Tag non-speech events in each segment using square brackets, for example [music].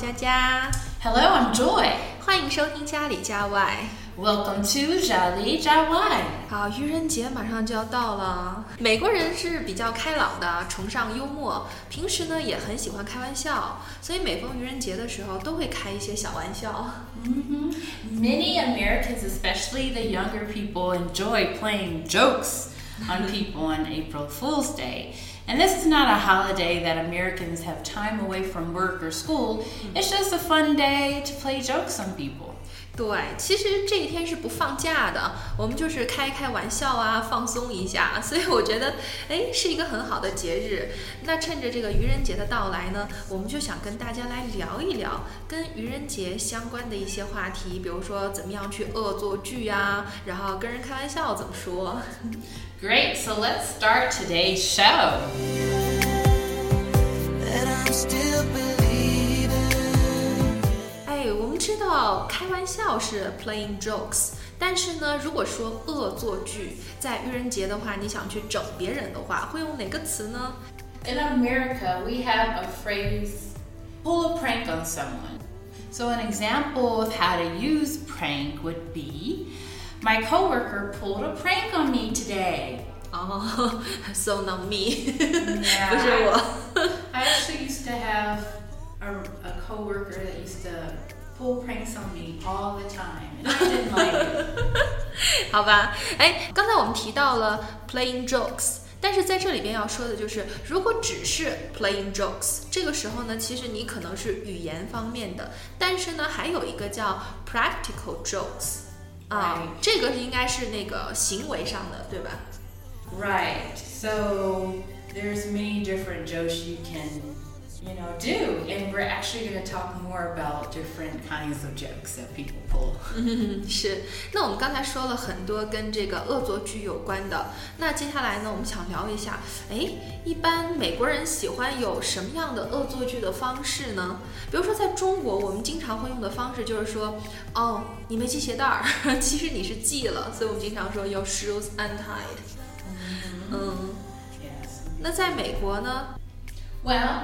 好，我是佳佳。 Hello, I'm Joy. 欢迎收听家里家外。 Welcome to 家里家外。好，愚人节马上就要到了。美国人是比较开朗的，崇尚幽默，平时呢也很喜欢开玩笑，所以每逢愚人节的时候都会开一些小玩笑。 Many Americans, especially the younger people, enjoy playing jokes on people on April Fool's Day. And this is not a holiday that Americans have time away from work or school. Mm-hmm. It's just a fun day to play jokes on people. 对，其实这一天是不放假的，我们就是开开玩笑啊，放松一下。[laughs] 所以我觉得，哎，是一个很好的节日。那趁着这个愚人节的到来呢，我们就想跟大家来聊一聊跟愚人节相关的一些话题，比如说怎么样去恶作剧呀、然后跟人开玩笑怎么说。Great, so let's start today's show. 知道开玩笑是 playing jokes，但是呢，如果说恶作剧，在愚人节的话，你想去整别人的话，会用哪个词呢？ In America, we have a phrase pull a prank on someone. So, an example of how to use prank would be My coworker pulled a prank on me today. [laughs] 哦、s o not me， Yeah, 不[laughs] 是我。 I actually used to have a, a coworker that used to pull pranks on me all the time, and I didn't like it. [laughs] 好吧，哎，刚才我们提到了 playing jokes，但是在这里边要说的就是，如果只是 playing jokes，这个时候呢，其实你可能是语言方面的，但是呢，还有一个叫 practical jokes，啊 Right 这个应该是那个行为上的，对吧？ Right. So there's many different jokes you can, you know, do, and we're actually going to talk more about different kinds of jokes that people pull. [laughs] 嗯，是。那我们刚才说了很多跟这个恶作剧有关的，那接下来呢，我们想聊一下，哎，一般美国人喜欢有什么样的恶作剧的方式呢？比如说在中国，我们经常会用的方式就是说，哦，你没系鞋带儿，其实你是系了，所以我们经常说 [laughs] your shoes untied。嗯， Yes. 那在美国呢？ Well,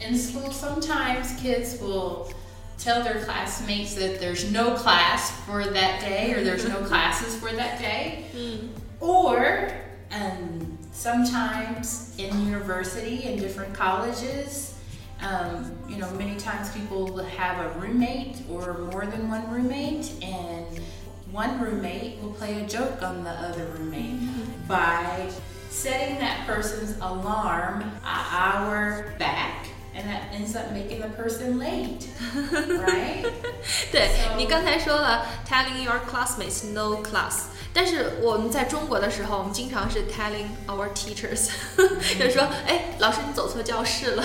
in school, sometimes kids will tell their classmates that there's no class for that day or there's no [laughs] classes for that day. 嗯 Or, um, sometimes in university and different colleges, um, you know, many times people will have a roommate or more than one roommate, and one roommate will play a joke on the other roommate. By setting that person's alarm an hour back, and that ends up making the person late, [laughs] right? [laughs] 对 So- 你刚才说了 telling your classmates no class，但是我们在中国的时候，我们经常是 telling our teachers，就是说，哎，老师你走错教室了。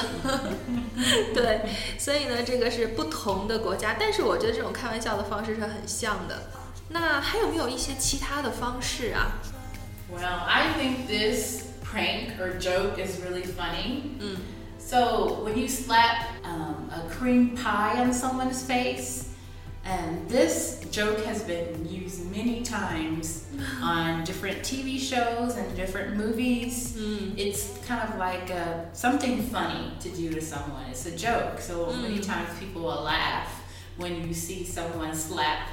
对，所以呢，这个是不同的国家，但是我觉得这种开玩笑的方式是很像的。那还有没有一些其他的方式啊？ Well, [laughs] I think this prank or joke is really funny. Mm. So when you slap um, a cream pie on someone's face, and this joke has been used many times [sighs] on different TV shows and different movies. It's kind of like uh, something funny to do to someone. It's a joke. So many times people will laugh when you see someone slap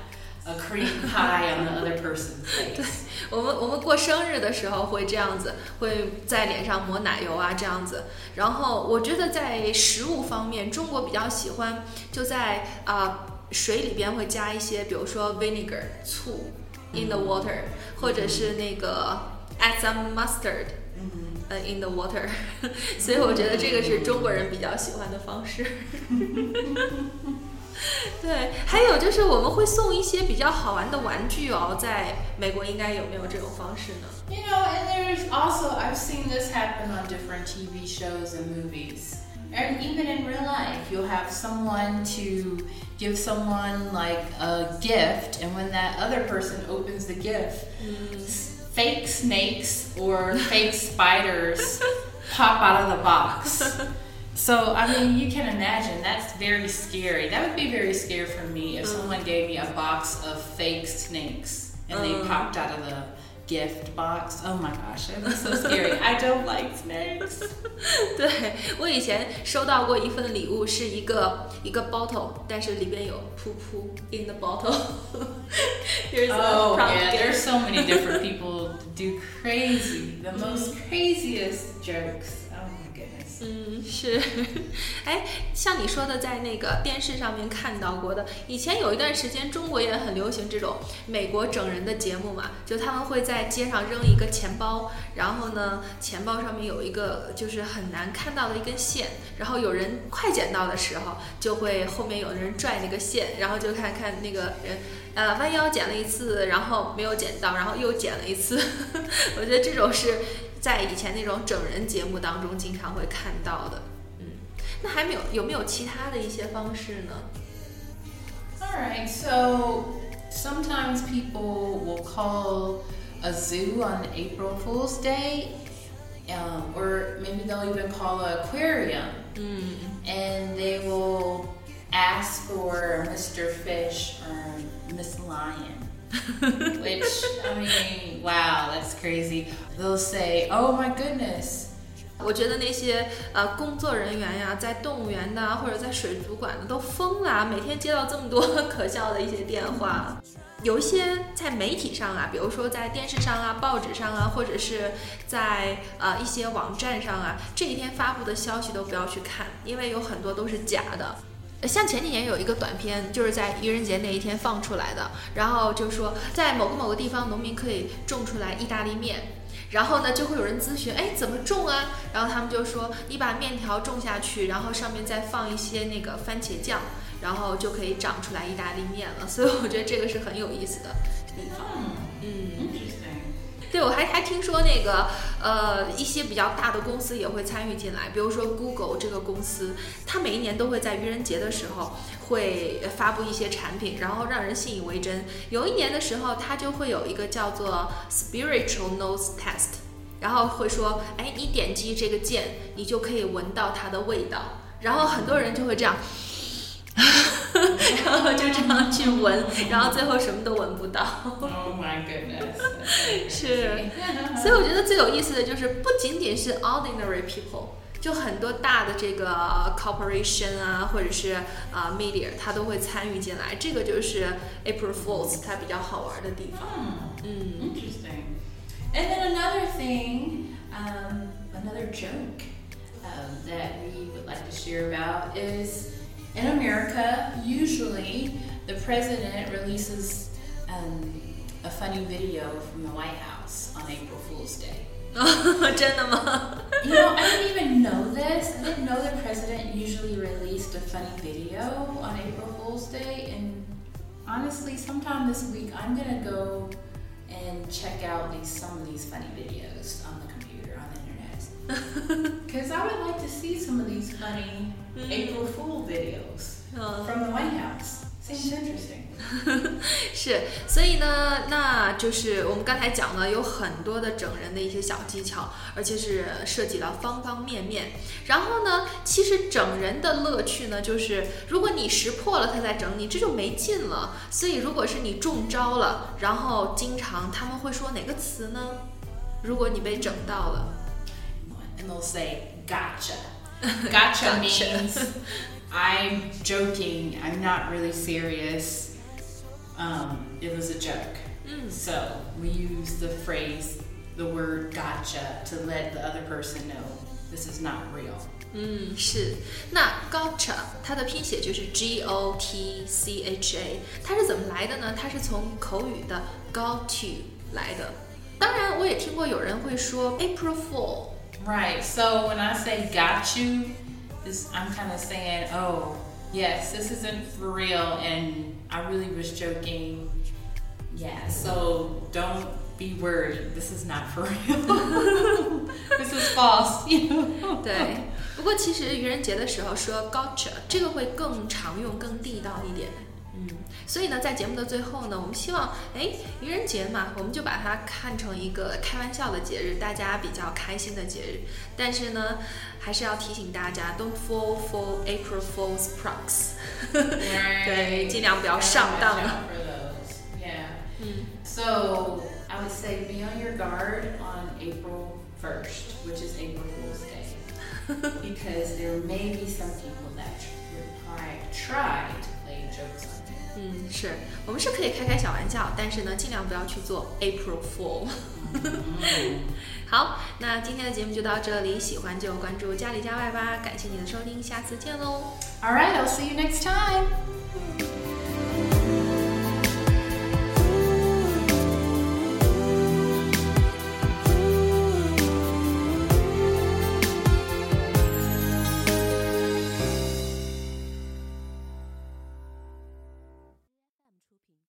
a cream pie on the other person's face. 我们我们过生日的时候会这样子，会在脸上抹奶油啊这样子。然后我觉得在食物方面，中国比较喜欢就在啊、水里边会加一些，比如说 vinegar 醋 in the water，、或者是那个 add some mustard。呃，in the water，[laughs] 所以我觉得这个是中国人比较喜欢的方式。[laughs] [laughs] 对，还有就是我们会送一些比较好玩的玩具哦，在美国应该有没有这种方式呢？ You know, and there's also, I've seen this happen on different TV shows and movies. And even in real life, you'll have someone to give someone like a gift, and when that other person opens the gift, s- fake snakes or fake spiders [laughs] [laughs] pop out of the box. So, I mean, you can imagine that's very scary. That would be very scary for me if someone gave me a box of fake snakes and they Uh. popped out of the gift box. Oh my gosh, it was so scary. I don't like [laughs] snakes. [laughs] 对我以前收到过一份礼物，是一个一个 bottle，但是里边有噗噗 in the bottle。Here's [laughs] a Oh prompt yeah, gift. there's so many different people do crazy, the most craziest jokes. 嗯，是，[laughs] 哎，像你说的，在那个电视上面看到过的，以前有一段时间中国也很流行这种美国整人的节目嘛，就他们会在街上扔一个钱包，然后呢，[laughs] 钱包上面有一个就是很难看到的一根线，然后有人快捡到的时候，就会后面有人拽那个线，然后就看看那个人。[laughs] 呃，弯腰捡了一次，然后没有捡到，然后又捡了一次。我觉得这种是在以前那种整人节目当中经常会看到的。嗯，那还没有有没有其他的一些方式呢？ All right, so sometimes people will call a zoo on April Fool's Day, um, or maybe they'll even call an aquarium, 嗯 and they will ask for Mr. Fish or Miss Lion. [laughs] Which, I mean, wow, that's crazy. They'll say, oh my goodness, 我觉得那些呃工作人员呀，在动物园的或者在水族馆的都疯了，每天接到这么多 [laughs] 可笑的一些电话。有一些在媒体上啊，比如说在电视上啊、报纸上啊，或者是在呃一些网站上啊，这一天发布的消息都不要去看，因为有很多都是假的。呃像前几年有一个短片，就是在愚人节那一天放出来的，然后就说在某个某个地方，农民可以种出来意大利面，然后呢，就会有人咨询，哎，怎么种啊？然后他们就说，你把面条种下去，然后上面再放一些那个番茄酱，然后就可以长出来意大利面了。所以我觉得这个是很有意思的地方。hmm, 嗯，interesting. 对，我还还听说那个呃一些比较大的公司也会参与进来，比如说 Google 这个公司，它每一年都会在愚人节的时候会发布一些产品，然后让人信以为真。有一年的时候，它就会有一个叫做 Spiritual Nose Test，然后会说，哎，你点击这个键，你就可以闻到它的味道，然后很多人就会这样。然后就这样去闻，然后最后什么都闻不到。Oh my goodness. 是所以我觉得最有意思的就是，不仅仅是 ordinary people，就很多大的这个 corporation 啊，或者是啊、media，它都会参与进来。这个就是 April Fools 它比较好玩的地方。Hmm. 嗯 Interesting. And then another thing, um, another joke um, that we would like to share about is in America, usually the president releases um, a funny video from the White House on April Fool's Day. [laughs] you know, I didn't even know this. I didn't know the president usually released a funny video on April Fool's Day. And honestly, sometime this week, I'm gonna go and check out these some of these funny videos on the computer. [laughs] Because I would like to see some of these funny April Fool videos 嗯。from the White House. Seems interesting. [laughs] 是，所以呢，那就是我们刚才讲了有很多的整人的一些小技巧，而且是涉及到方方面面。然后呢，其实整人的乐趣呢，就是如果你识破了他在整你，这就没劲了。所以如果是你中招了，然后经常他们会说哪个词呢？如果你被整到了，and they'll say gotcha. [laughs] Gotcha, Gotcha. means I'm joking. I'm not really serious. Um, it was a joke. So we use the phrase, the word gotcha, to let the other person know this is not real. 嗯，是。那 gotcha 它的拼写就是 G O T C H A，它是怎么来的呢？它是从口语的 got to 来的。当然，我也听过有人会说 April Fool， Right. So when I say got you, this I'm kind of saying, oh, yes, this isn't for real, and I really was joking. Yeah. So don't be worried. This is not for [laughs] real. [laughs] this is false. You know. [laughs] 对。不过其实愚人节的时候说 gotcha，这个会更常用、更地道一点。 嗯，所以呢，在节目的最后呢，我们希望，哎，愚人节嘛，我们就把它看成一个开玩笑的节日，大家比较开心的节日。但是呢，还是要提醒大家，don't fall for April Fool's pranks。对，尽量不要上当 watch 了。out for those. Yeah. 嗯 So I would say be on your guard on April 1st, which is April Fool's. [laughs] because there may be some people that would try, try to play jokes on you. 嗯，是我们是可以开开小玩笑，但是呢，尽量不要去做 April Fool。好，那今天的节目就到这里，喜欢就关注家里家外吧，感谢你的收听，下次见喽。 All [laughs] right, I'll see you next time.